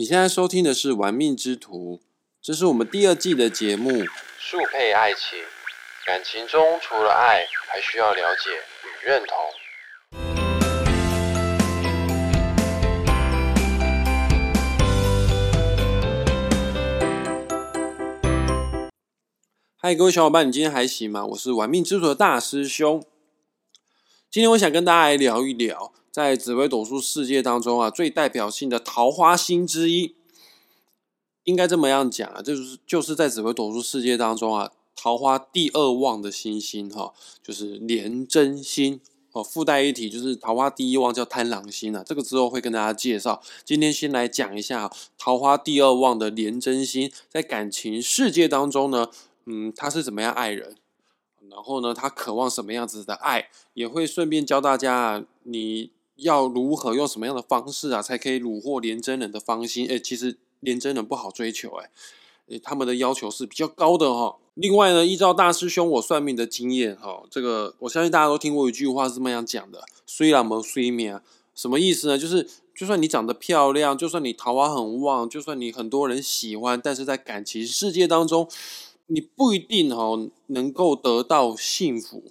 你现在收听的是《玩命之徒》，这是我们第二季的节目。速配爱情，感情中除了爱，还需要了解与认同。嗨，各位小伙伴，你今天还行吗？我是玩命之徒的大师兄。今天我想跟大家来聊一聊，在紫微斗数世界当中啊，最代表性的桃花星之一，应该这么样讲啊，就是就是在紫微斗数世界当中啊，桃花第二旺的星星哈，就是廉贞星哦。附带一提，就是桃花第一旺叫贪狼星啊，这个之后会跟大家介绍。今天先来讲一下桃花第二旺的廉贞星，在感情世界当中呢。嗯，他是怎么样爱人？然后呢，他渴望什么样子的爱？也会顺便教大家，你要如何用什么样的方式啊，才可以虏获连真人的芳心？哎，其实连真人不好追求，哎，他们的要求是比较高的哈。另外呢，依照大师兄我算命的经验哈，这个我相信大家都听过一句话是这么样讲的：虽然没睡眠，什么意思呢？就是就算你长得漂亮，就算你桃花很旺，就算你很多人喜欢，但是在感情世界当中。你不一定哦能够得到幸福，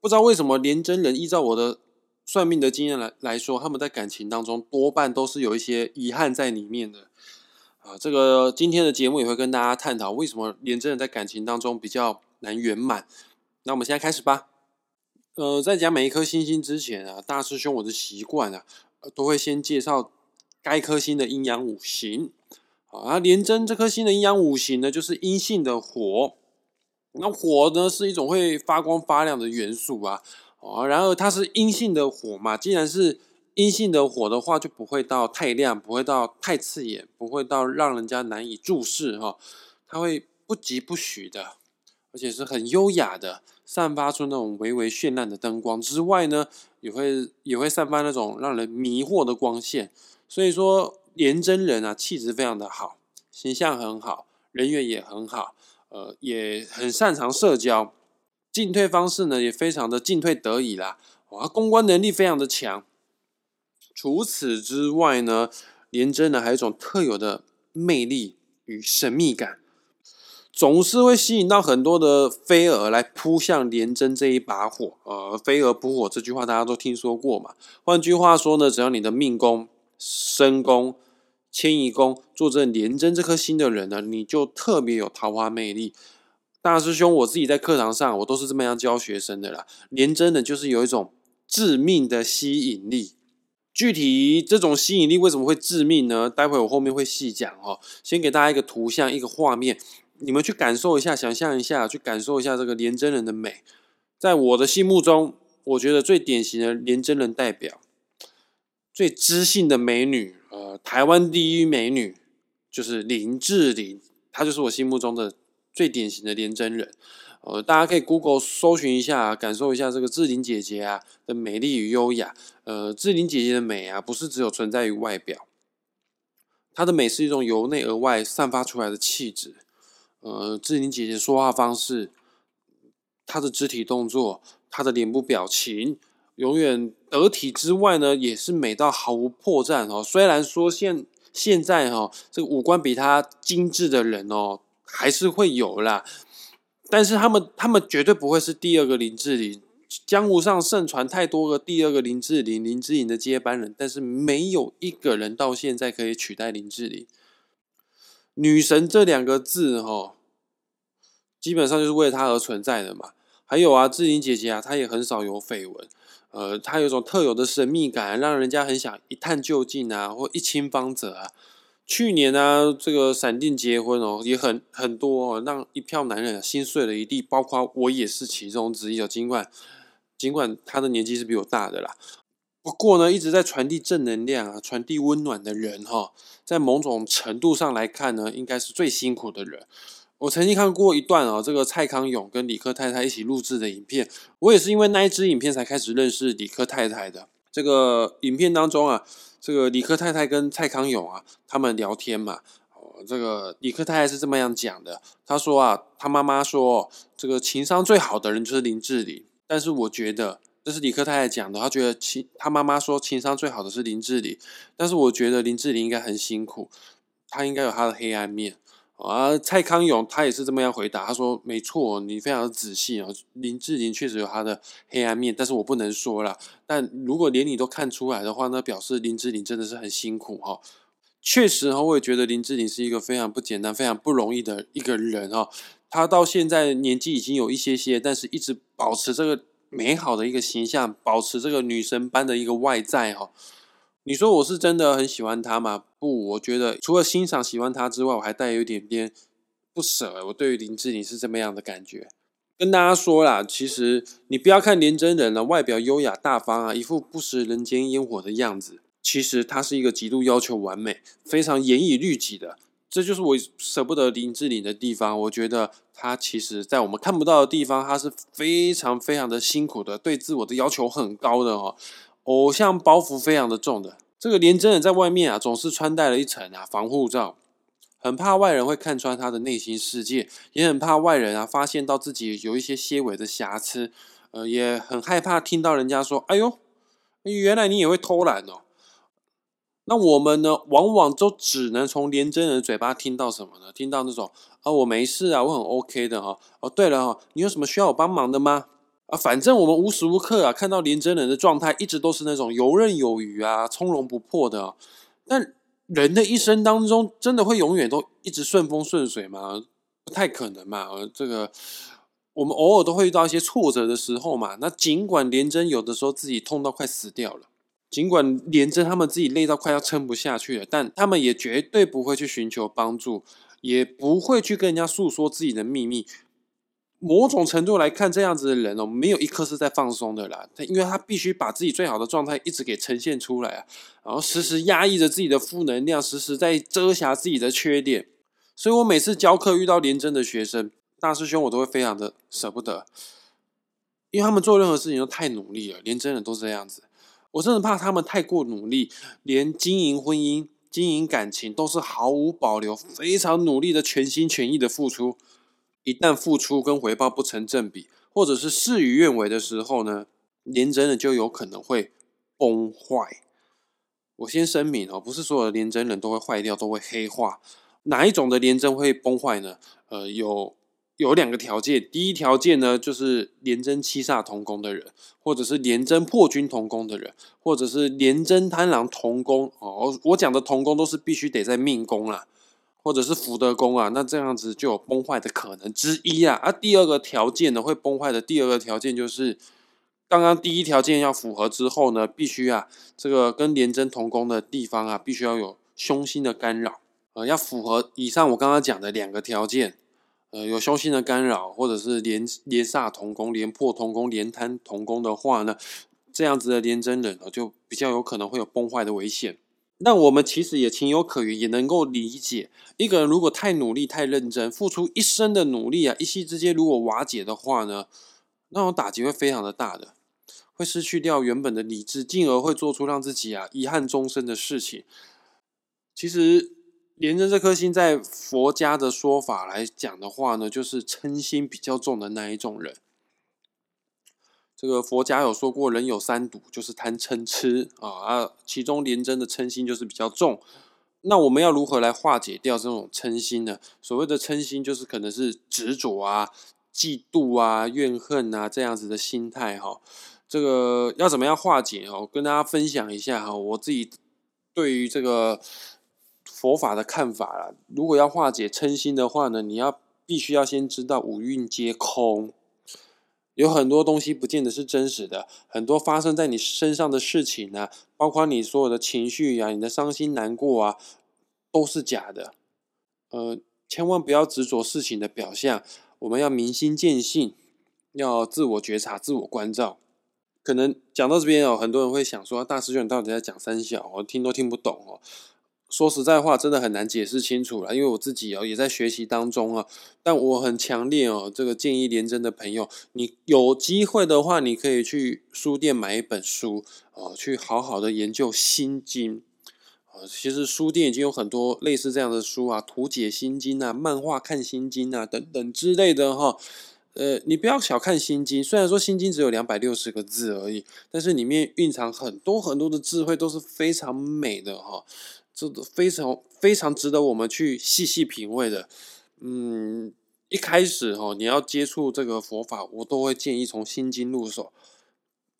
不知道为什么连真人依照我的算命的经验来来说，他们在感情当中多半都是有一些遗憾在里面的啊。这个今天的节目也会跟大家探讨为什么连真人在感情当中比较难圆满。那我们现在开始吧。呃，在讲每一颗星星之前啊，大师兄我的习惯啊，都会先介绍该颗星的阴阳五行。啊，廉贞这颗星的阴阳五行呢，就是阴性的火。那火呢，是一种会发光发亮的元素啊。哦，然而它是阴性的火嘛，既然是阴性的火的话，就不会到太亮，不会到太刺眼，不会到让人家难以注视哈。它会不疾不徐的，而且是很优雅的，散发出那种微微绚烂的灯光之外呢，也会也会散发那种让人迷惑的光线。所以说。廉贞人啊，气质非常的好，形象很好，人缘也很好，呃，也很擅长社交，进退方式呢也非常的进退得宜啦，哇，公关能力非常的强。除此之外呢，廉贞呢还有一种特有的魅力与神秘感，总是会吸引到很多的飞蛾来扑向廉贞这一把火。呃，飞蛾扑火这句话大家都听说过嘛？换句话说呢，只要你的命宫。身宫、迁移宫坐镇廉贞这颗星的人呢，你就特别有桃花魅力。大师兄，我自己在课堂上，我都是这么样教学生的啦。廉贞的，就是有一种致命的吸引力。具体这种吸引力为什么会致命呢？待会我后面会细讲哦。先给大家一个图像，一个画面，你们去感受一下，想象一下，去感受一下这个廉贞人的美。在我的心目中，我觉得最典型的廉贞人代表。最知性的美女，呃，台湾第一美女就是林志玲，她就是我心目中的最典型的廉真人。呃，大家可以 Google 搜寻一下，感受一下这个志玲姐姐啊的美丽与优雅。呃，志玲姐姐的美啊，不是只有存在于外表，她的美是一种由内而外散发出来的气质。呃，志玲姐姐说话方式，她的肢体动作，她的脸部表情。永远得体之外呢，也是美到毫无破绽哦。虽然说现现在哈，这个五官比她精致的人哦，还是会有啦，但是他们他们绝对不会是第二个林志玲。江湖上盛传太多个第二个林志玲，林志颖的接班人，但是没有一个人到现在可以取代林志玲。女神这两个字哈，基本上就是为她而存在的嘛。还有啊，志玲姐姐啊，她也很少有绯闻。呃，她有种特有的神秘感，让人家很想一探究竟啊，或一清方泽啊。去年呢，这个闪电结婚哦，也很很多，哦，让一票男人心碎了一地，包括我也是其中之一哦。尽管尽管他的年纪是比我大的啦，不过呢，一直在传递正能量啊，传递温暖的人哈，在某种程度上来看呢，应该是最辛苦的人。我曾经看过一段啊，这个蔡康永跟李克太太一起录制的影片。我也是因为那一支影片才开始认识李克太太的。这个影片当中啊，这个李克太太跟蔡康永啊，他们聊天嘛。哦，这个李克太太是这么样讲的，她说啊，她妈妈说，这个情商最好的人就是林志玲。但是我觉得，这是李克太太讲的，她觉得情她妈妈说情商最好的是林志玲，但是我觉得林志玲应该很辛苦。她应该有她的黑暗面。啊，蔡康永他也是这么样回答，他说：“没错，你非常仔细啊，林志玲确实有她的黑暗面，但是我不能说了。但如果连你都看出来的话，那表示林志玲真的是很辛苦哈。确实哈，我也觉得林志玲是一个非常不简单、非常不容易的一个人哈。她到现在年纪已经有一些些，但是一直保持这个美好的一个形象，保持这个女神般的一个外在哈。”你说我是真的很喜欢他吗？不，我觉得除了欣赏、喜欢他之外，我还带有一点点不舍。我对于林志玲是这么样的感觉。跟大家说啦，其实你不要看连真人了，外表优雅大方啊，一副不食人间烟火的样子。其实他是一个极度要求完美、非常严以律己的。这就是我舍不得林志玲的地方。我觉得他其实在我们看不到的地方，他是非常非常的辛苦的，对自我的要求很高的哦。偶像包袱非常的重的，这个连真人在外面啊，总是穿戴了一层啊防护罩，很怕外人会看穿他的内心世界，也很怕外人啊发现到自己有一些些微的瑕疵，呃，也很害怕听到人家说：“哎呦，原来你也会偷懒哦。”那我们呢，往往都只能从连真人的嘴巴听到什么呢？听到那种啊，我没事啊，我很 OK 的哈。哦，对了哈，你有什么需要我帮忙的吗？啊，反正我们无时无刻啊看到连真人的状态，一直都是那种游刃有余啊、从容不迫的。但人的一生当中，真的会永远都一直顺风顺水吗？不太可能嘛。这个我们偶尔都会遇到一些挫折的时候嘛。那尽管连真有的时候自己痛到快死掉了，尽管连真他们自己累到快要撑不下去了，但他们也绝对不会去寻求帮助，也不会去跟人家诉说自己的秘密。某种程度来看，这样子的人哦，没有一刻是在放松的啦。他因为他必须把自己最好的状态一直给呈现出来啊，然后时时压抑着自己的负能量，时时在遮瑕自己的缺点。所以我每次教课遇到廉贞的学生，大师兄我都会非常的舍不得，因为他们做任何事情都太努力了，连真的都这样子。我真的怕他们太过努力，连经营婚姻、经营感情都是毫无保留、非常努力的全心全意的付出。一旦付出跟回报不成正比，或者是事与愿违的时候呢，连真人就有可能会崩坏。我先声明哦，不是所有的连真人都会坏掉，都会黑化。哪一种的连真会崩坏呢？呃，有有两个条件。第一条件呢，就是连真七煞同宫的人，或者是连真破军同宫的人，或者是连真贪狼同宫哦。我讲的同宫都是必须得在命宫啦。或者是福德宫啊，那这样子就有崩坏的可能之一啊。啊，第二个条件呢，会崩坏的第二个条件就是，刚刚第一条件要符合之后呢，必须啊，这个跟廉贞同宫的地方啊，必须要有凶星的干扰，呃，要符合以上我刚刚讲的两个条件，呃，有凶星的干扰，或者是连连煞同宫、连破同宫、连贪同宫的话呢，这样子的廉贞人呢，就比较有可能会有崩坏的危险。那我们其实也情有可原，也能够理解，一个人如果太努力、太认真，付出一生的努力啊，一夕之间如果瓦解的话呢，那种打击会非常的大的，会失去掉原本的理智，进而会做出让自己啊遗憾终生的事情。其实，连着这颗心，在佛家的说法来讲的话呢，就是嗔心比较重的那一种人。这个佛家有说过，人有三毒，就是贪嗔痴啊啊，其中廉贞的嗔心就是比较重。那我们要如何来化解掉这种嗔心呢？所谓的嗔心，就是可能是执着啊、嫉妒啊、怨恨啊这样子的心态哈。这个要怎么样化解哦？跟大家分享一下哈，我自己对于这个佛法的看法啦。如果要化解嗔心的话呢，你要必须要先知道五蕴皆空。有很多东西不见得是真实的，很多发生在你身上的事情呢，包括你所有的情绪呀、你的伤心难过啊，都是假的。呃，千万不要执着事情的表象，我们要明心见性，要自我觉察、自我关照。可能讲到这边哦，很多人会想说，大师兄你到底在讲三小？我听都听不懂哦。说实在话，真的很难解释清楚了，因为我自己哦也在学习当中啊。但我很强烈哦，这个建议连真的朋友，你有机会的话，你可以去书店买一本书哦，去好好的研究心经啊。其实书店已经有很多类似这样的书啊，图解心经啊，漫画看心经啊等等之类的哈。呃，你不要小看心经，虽然说心经只有两百六十个字而已，但是里面蕴藏很多很多的智慧，都是非常美的哈。这非常非常值得我们去细细品味的。嗯，一开始哈，你要接触这个佛法，我都会建议从心经入手。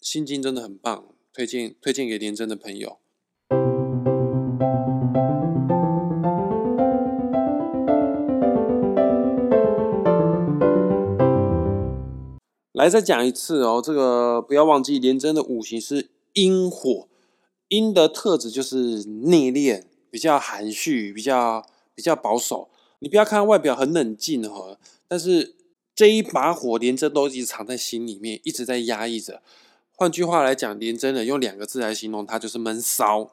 心经真的很棒，推荐推荐给连真的朋友。来，再讲一次哦，这个不要忘记，廉贞的五行是阴火，阴的特质就是内敛，比较含蓄，比较比较保守。你不要看外表很冷静哈，但是这一把火，廉贞都一直藏在心里面，一直在压抑着。换句话来讲，连真的用两个字来形容，它就是闷骚。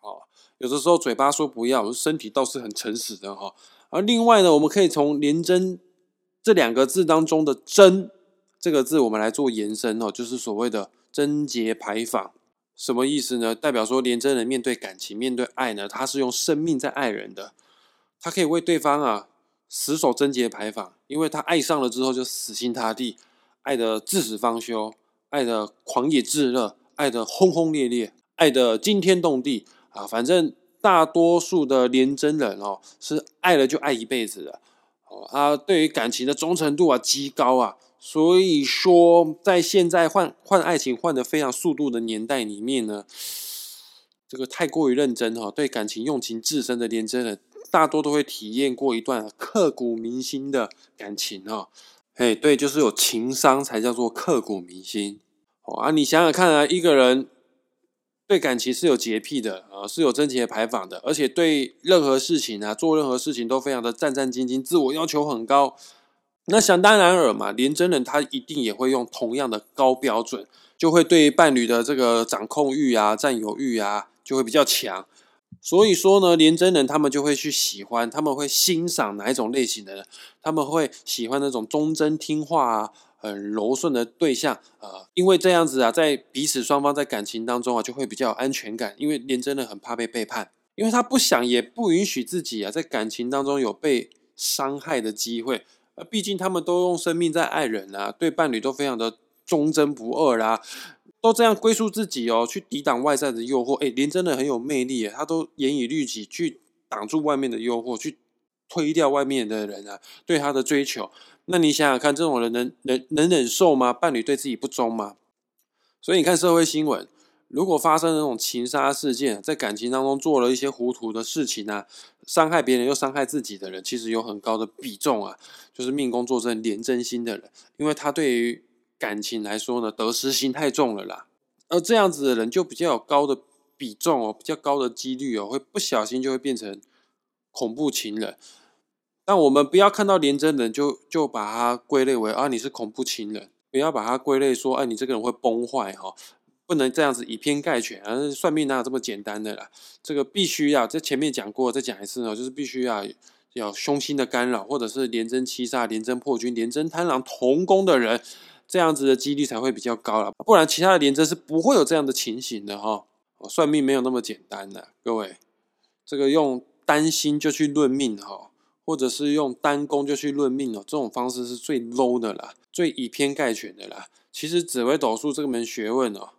好，有的时候嘴巴说不要，身体倒是很诚实的哈。而另外呢，我们可以从廉贞这两个字当中的“贞”。这个字我们来做延伸哦，就是所谓的贞节牌坊，什么意思呢？代表说廉贞人面对感情、面对爱呢，他是用生命在爱人的，他可以为对方啊死守贞洁牌坊，因为他爱上了之后就死心塌地，爱的至死方休，爱的狂野炙热，爱的轰轰烈烈，爱的惊天动地啊！反正大多数的廉贞人哦，是爱了就爱一辈子的哦，他对于感情的忠诚度啊极高啊。所以说，在现在换换爱情换的非常速度的年代里面呢，这个太过于认真哈，对感情用情至深的连真人，大多都会体验过一段刻骨铭心的感情哈。哎，对，就是有情商才叫做刻骨铭心。哦啊，你想想看啊，一个人对感情是有洁癖的啊，是有贞洁牌坊的，而且对任何事情啊，做任何事情都非常的战战兢兢，自我要求很高。那想当然尔嘛，连真人他一定也会用同样的高标准，就会对伴侣的这个掌控欲啊、占有欲啊，就会比较强。所以说呢，连真人他们就会去喜欢，他们会欣赏哪一种类型的人？他们会喜欢那种忠贞听话啊、很柔顺的对象啊，因为这样子啊，在彼此双方在感情当中啊，就会比较有安全感。因为连真人很怕被背叛，因为他不想也不允许自己啊，在感情当中有被伤害的机会。毕竟他们都用生命在爱人啊，对伴侣都非常的忠贞不二啦，都这样归宿自己哦，去抵挡外在的诱惑。哎，连真的很有魅力，他都严以律己去挡住外面的诱惑，去推掉外面的人啊，对他的追求。那你想想看，这种人能能能忍受吗？伴侣对自己不忠吗？所以你看社会新闻。如果发生那种情杀事件，在感情当中做了一些糊涂的事情呢，伤害别人又伤害自己的人，其实有很高的比重啊，就是命宫坐镇廉贞心的人，因为他对于感情来说呢，得失心太重了啦，而这样子的人就比较有高的比重哦，比较高的几率哦，会不小心就会变成恐怖情人。但我们不要看到廉贞人就就把他归类为啊你是恐怖情人，不要把他归类说哎你这个人会崩坏哈。不能这样子以偏概全，而算命哪有这么简单的啦？这个必须要在前面讲过，再讲一次呢，就是必须要有凶星的干扰，或者是连贞七煞、连贞破军、连贞贪狼同宫的人，这样子的几率才会比较高了。不然其他的连贞是不会有这样的情形的哈。算命没有那么简单的，各位，这个用单星就去论命哈，或者是用单宫就去论命哦，这种方式是最 low 的啦，最以偏概全的啦。其实紫微斗数这门学问哦。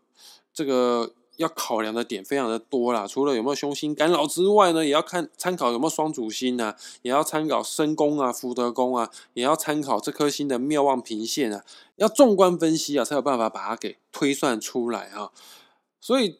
这个要考量的点非常的多啦，除了有没有凶星干扰之外呢，也要看参考有没有双主星啊，也要参考身宫啊、福德宫啊，也要参考这颗星的妙望平线啊，要纵观分析啊，才有办法把它给推算出来啊，所以。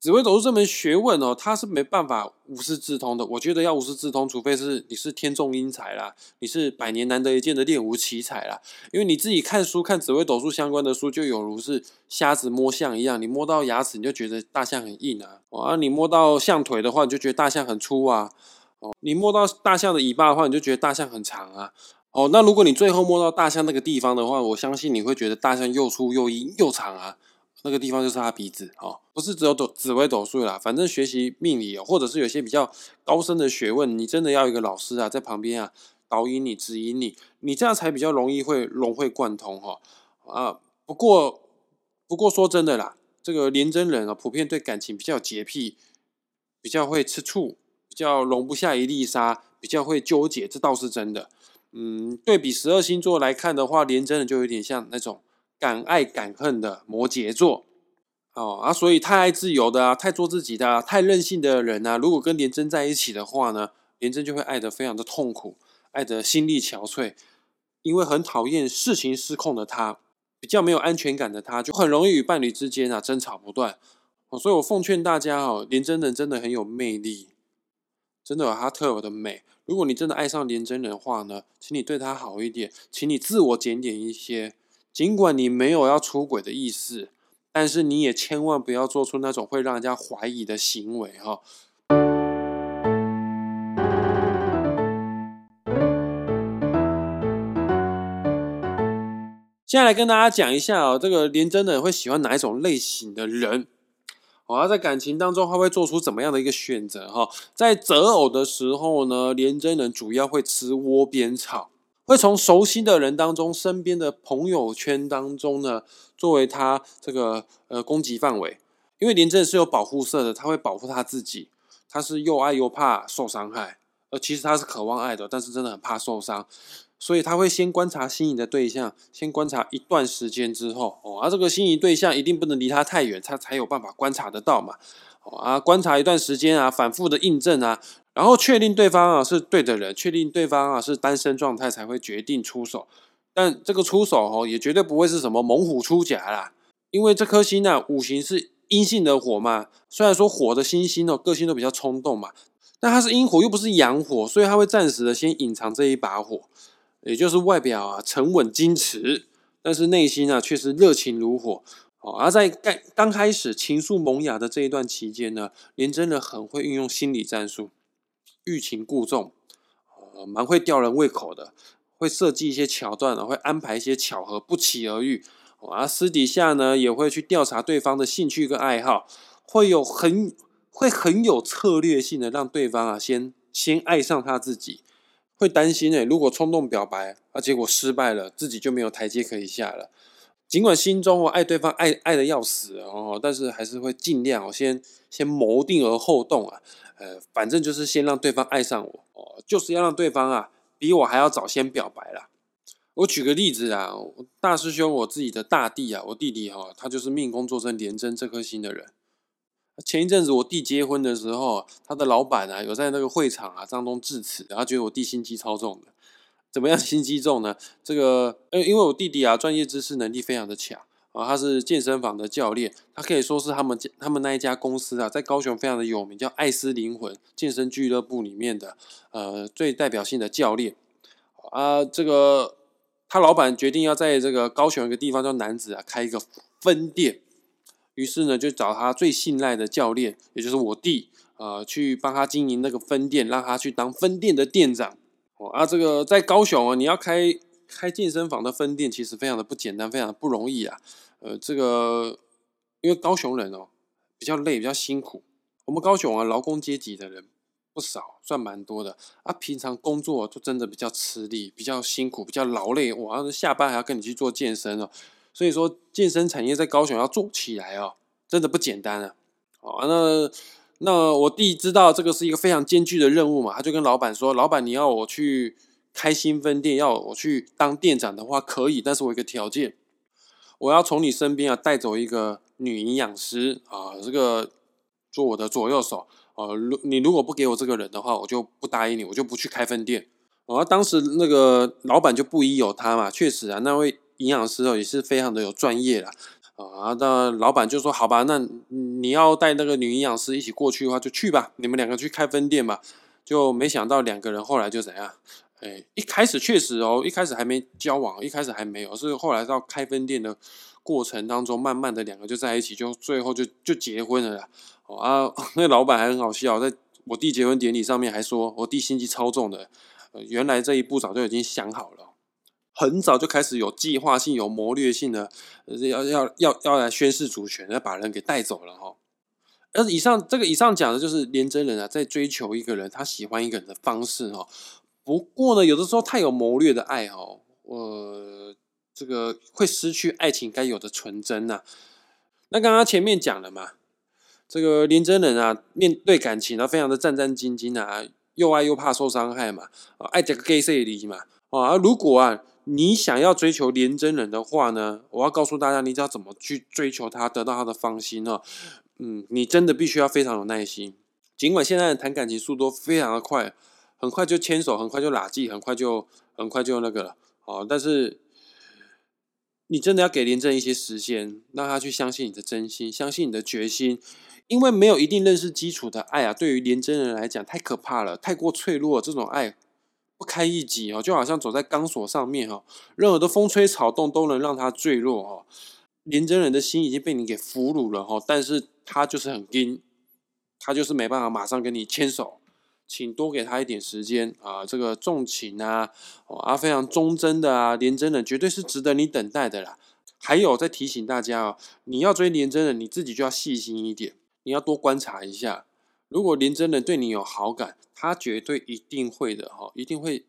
紫微斗数这门学问哦，它是没办法无师自通的。我觉得要无师自通，除非是你是天纵英才啦，你是百年难得一见的练武奇才啦。因为你自己看书看紫微斗数相关的书，就有如是瞎子摸象一样，你摸到牙齿你就觉得大象很硬啊，啊，你摸到象腿的话，你就觉得大象很粗啊，哦，你摸到大象的尾巴的话，你就觉得大象很长啊，哦，那如果你最后摸到大象那个地方的话，我相信你会觉得大象又粗又硬又长啊。那个地方就是他鼻子哦，不是只有斗紫微斗数啦，反正学习命理，或者是有些比较高深的学问，你真的要一个老师啊，在旁边啊导引你、指引你，你这样才比较容易会融会贯通哈啊。不过不过说真的啦，这个廉贞人啊，普遍对感情比较洁癖，比较会吃醋，比较容不下一粒沙，比较会纠结，这倒是真的。嗯，对比十二星座来看的话，廉贞人就有点像那种。敢爱敢恨的摩羯座哦啊，所以太爱自由的啊，太做自己的、啊，太任性的人啊，如果跟廉贞在一起的话呢，廉贞就会爱得非常的痛苦，爱得心力憔悴，因为很讨厌事情失控的他，比较没有安全感的他，就很容易与伴侣之间啊争吵不断。哦，所以我奉劝大家哦，廉贞人真的很有魅力，真的有他特有的美。如果你真的爱上廉贞人的话呢，请你对他好一点，请你自我检点一些，尽管你没有要出轨的意思。但是你也千万不要做出那种会让人家怀疑的行为哈。现在来跟大家讲一下哦，这个廉贞人会喜欢哪一种类型的人？我哦，在感情当中他会做出怎么样的一个选择？哈，在择偶的时候呢，廉贞人主要会吃窝边草。会从熟悉的人当中、身边的朋友圈当中呢，作为他这个呃攻击范围。因为廉政是有保护色的，他会保护他自己。他是又爱又怕受伤害，而其实他是渴望爱的，但是真的很怕受伤，所以他会先观察心仪的对象，先观察一段时间之后，哦，而这个心仪对象一定不能离他太远，他才有办法观察得到嘛。哦啊，观察一段时间啊，反复的印证啊。然后确定对方啊是对的人，确定对方啊是单身状态，才会决定出手。但这个出手哦，也绝对不会是什么猛虎出甲啦。因为这颗星呢，五行是阴性的火嘛。虽然说火的星星哦，个性都比较冲动嘛，但它是阴火，又不是阳火，所以它会暂时的先隐藏这一把火，也就是外表啊沉稳矜持，但是内心啊却是热情如火。哦，而在刚刚开始情愫萌芽的这一段期间呢，连真的很会运用心理战术。欲擒故纵，呃，蛮会吊人胃口的，会设计一些桥段呢，会安排一些巧合，不期而遇。啊，私底下呢，也会去调查对方的兴趣跟爱好，会有很会很有策略性的让对方啊先先爱上他自己。会担心诶，如果冲动表白啊，结果失败了，自己就没有台阶可以下了。尽管心中哦爱对方爱爱的要死哦，但是还是会尽量先先谋定而后动啊。呃，反正就是先让对方爱上我哦，就是要让对方啊比我还要早先表白啦。我举个例子啊，大师兄我自己的大弟啊，我弟弟哈，他就是命宫坐镇廉贞这颗星的人。前一阵子我弟结婚的时候，他的老板啊有在那个会场啊当中致辞，然后觉得我弟心机超重的。怎么样心机重呢？这个呃，因为我弟弟啊专业知识能力非常的强。啊，他是健身房的教练，他可以说是他们他们那一家公司啊，在高雄非常的有名，叫爱思灵魂健身俱乐部里面的呃最代表性的教练啊。这个他老板决定要在这个高雄一个地方叫男子啊开一个分店，于是呢就找他最信赖的教练，也就是我弟呃去帮他经营那个分店，让他去当分店的店长。哦啊，这个在高雄啊，你要开开健身房的分店，其实非常的不简单，非常的不容易啊。呃，这个因为高雄人哦比较累，比较辛苦。我们高雄啊，劳工阶级的人不少，算蛮多的啊。平常工作就真的比较吃力，比较辛苦，比较劳累。哇，下班还要跟你去做健身哦。所以说，健身产业在高雄要做起来哦，真的不简单啊。哦，那那我弟知道这个是一个非常艰巨的任务嘛，他就跟老板说：“老板，你要我去开新分店，要我去当店长的话，可以，但是我一个条件。”我要从你身边啊带走一个女营养师啊，这个做我的左右手啊。如你如果不给我这个人的话，我就不答应你，我就不去开分店。啊，当时那个老板就不疑有他嘛，确实啊，那位营养师哦也是非常的有专业啦。啊。那老板就说：“好吧，那你要带那个女营养师一起过去的话，就去吧，你们两个去开分店吧。”就没想到两个人后来就怎样？哎，一开始确实哦，一开始还没交往，一开始还没有，是后来到开分店的过程当中，慢慢的两个就在一起，就最后就就结婚了啦。哦啊，那老板还很好笑，在我弟结婚典礼上面还说，我弟心机超重的，原来这一步早就已经想好了，很早就开始有计划性、有谋略性的，要要要要来宣示主权，要把人给带走了哈。而以上这个以上讲的就是廉贞人啊，在追求一个人，他喜欢一个人的方式哈。不过呢，有的时候太有谋略的爱哦，呃，这个会失去爱情该有的纯真呐。那刚刚前面讲了嘛，这个廉真人啊，面对感情啊，非常的战战兢兢啊，又爱又怕受伤害嘛，啊，爱这个 gay 色离嘛，啊，如果啊，你想要追求廉贞人的话呢，我要告诉大家，你知道怎么去追求他，得到他的芳心哦？嗯，你真的必须要非常有耐心。尽管现在的谈感情速度非常的快，很快就牵手，很快就拉近，很快就很快就那个了。哦，但是你真的要给廉贞一些时间，让他去相信你的真心，相信你的决心。因为没有一定认识基础的爱啊，对于连真人来讲太可怕了，太过脆弱，这种爱。不堪一击哦，就好像走在钢索上面哈，任何的风吹草动都能让他坠落哈。连真人的心已经被你给俘虏了哈，但是他就是很硬，他就是没办法马上跟你牵手，请多给他一点时间啊。这个重情啊，啊非常忠贞的啊，廉贞人绝对是值得你等待的啦。还有再提醒大家哦，你要追廉贞人，你自己就要细心一点，你要多观察一下。如果廉贞人对你有好感，他绝对一定会的哈，一定会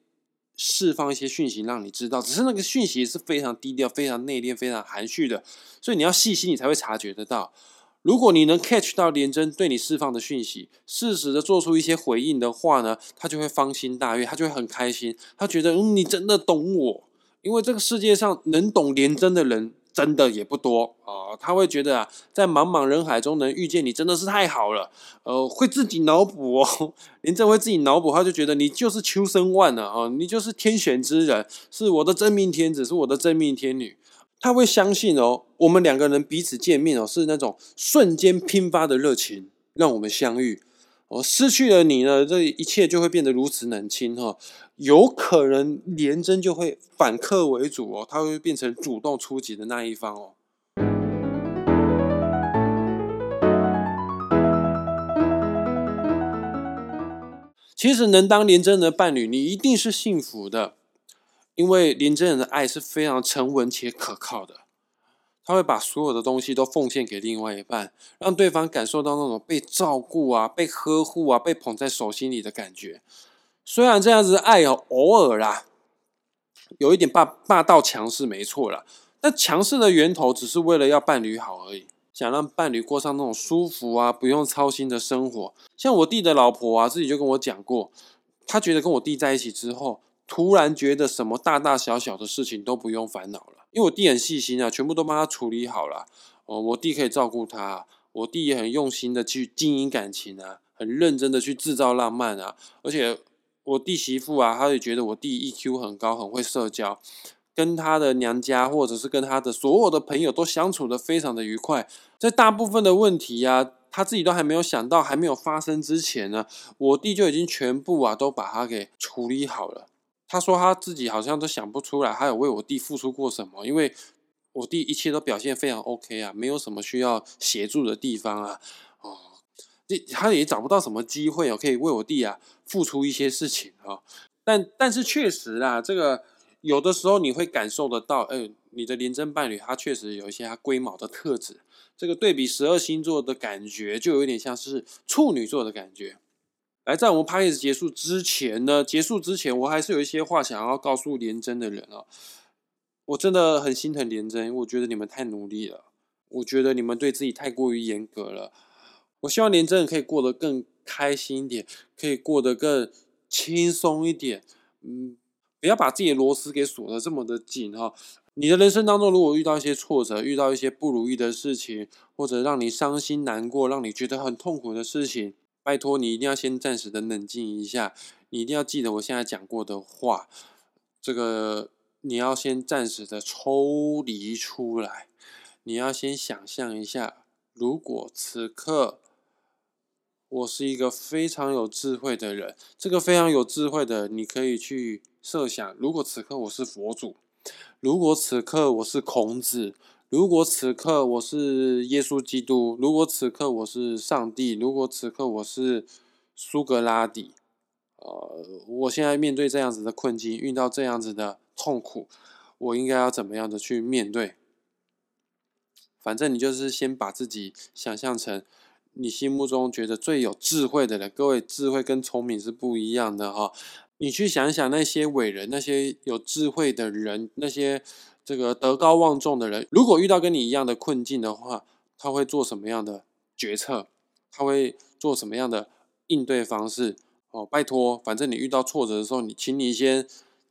释放一些讯息让你知道。只是那个讯息是非常低调、非常内敛、非常含蓄的，所以你要细心，你才会察觉得到。如果你能 catch 到廉贞对你释放的讯息，适时的做出一些回应的话呢，他就会芳心大悦，他就会很开心，他觉得嗯，你真的懂我，因为这个世界上能懂廉贞的人。真的也不多啊，他会觉得啊，在茫茫人海中能遇见你真的是太好了，呃，会自己脑补哦，连这会自己脑补，他就觉得你就是秋生万了啊，你就是天选之人，是我的真命天子，是我的真命天女，他会相信哦，我们两个人彼此见面哦，是那种瞬间拼发的热情，让我们相遇。哦失去了你呢，这一切就会变得如此冷清哈，有可能廉贞就会反客为主哦，他会变成主动出击的那一方哦。其实能当廉贞的伴侣，你一定是幸福的，因为林真人的爱是非常沉稳且可靠的。他会把所有的东西都奉献给另外一半，让对方感受到那种被照顾啊、被呵护啊、被捧在手心里的感觉。虽然这样子的爱哦，偶尔啦，有一点霸霸道强势，没错啦。但强势的源头只是为了要伴侣好而已，想让伴侣过上那种舒服啊、不用操心的生活。像我弟的老婆啊，自己就跟我讲过，她觉得跟我弟在一起之后。突然觉得什么大大小小的事情都不用烦恼了，因为我弟很细心啊，全部都帮他处理好了。哦，我弟可以照顾他，我弟也很用心的去经营感情啊，很认真的去制造浪漫啊。而且我弟媳妇啊，她也觉得我弟 EQ 很高，很会社交，跟他的娘家或者是跟他的所有的朋友都相处的非常的愉快。在大部分的问题啊，他自己都还没有想到，还没有发生之前呢，我弟就已经全部啊都把他给处理好了。他说他自己好像都想不出来，他有为我弟付出过什么？因为我弟一切都表现非常 OK 啊，没有什么需要协助的地方啊，哦，这他也找不到什么机会哦，可以为我弟啊付出一些事情啊。但但是确实啊，这个有的时候你会感受得到，哎，你的廉贞伴侣他确实有一些他龟毛的特质。这个对比十二星座的感觉，就有点像是处女座的感觉。来，在我们 p a 结束之前呢，结束之前，我还是有一些话想要告诉廉贞的人啊。我真的很心疼廉贞，因为我觉得你们太努力了，我觉得你们对自己太过于严格了。我希望廉贞可以过得更开心一点，可以过得更轻松一点。嗯，不要把自己的螺丝给锁得这么的紧哈。你的人生当中，如果遇到一些挫折，遇到一些不如意的事情，或者让你伤心难过，让你觉得很痛苦的事情。拜托你一定要先暂时的冷静一下，你一定要记得我现在讲过的话，这个你要先暂时的抽离出来，你要先想象一下，如果此刻我是一个非常有智慧的人，这个非常有智慧的，你可以去设想，如果此刻我是佛祖，如果此刻我是孔子。如果此刻我是耶稣基督，如果此刻我是上帝，如果此刻我是苏格拉底，呃，我现在面对这样子的困境，遇到这样子的痛苦，我应该要怎么样的去面对？反正你就是先把自己想象成你心目中觉得最有智慧的人。各位，智慧跟聪明是不一样的哈。你去想想那些伟人，那些有智慧的人，那些。这个德高望重的人，如果遇到跟你一样的困境的话，他会做什么样的决策？他会做什么样的应对方式？哦，拜托，反正你遇到挫折的时候，你请你先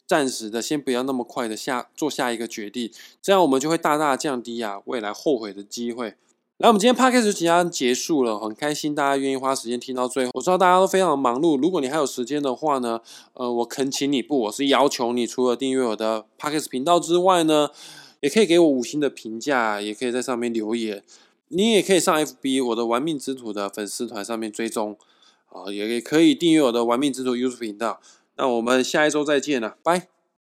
暂时的先不要那么快的下做下一个决定，这样我们就会大大降低啊未来后悔的机会。来，我们今天 podcast 就即将结束了，很开心大家愿意花时间听到最后。我知道大家都非常忙碌，如果你还有时间的话呢，呃，我恳请你不，我是要求你，除了订阅我的 podcast 频道之外呢，也可以给我五星的评价，也可以在上面留言。你也可以上 FB 我的玩命之徒的粉丝团上面追踪，啊，也可以订阅我的玩命之徒 YouTube 频道。那我们下一周再见了，拜。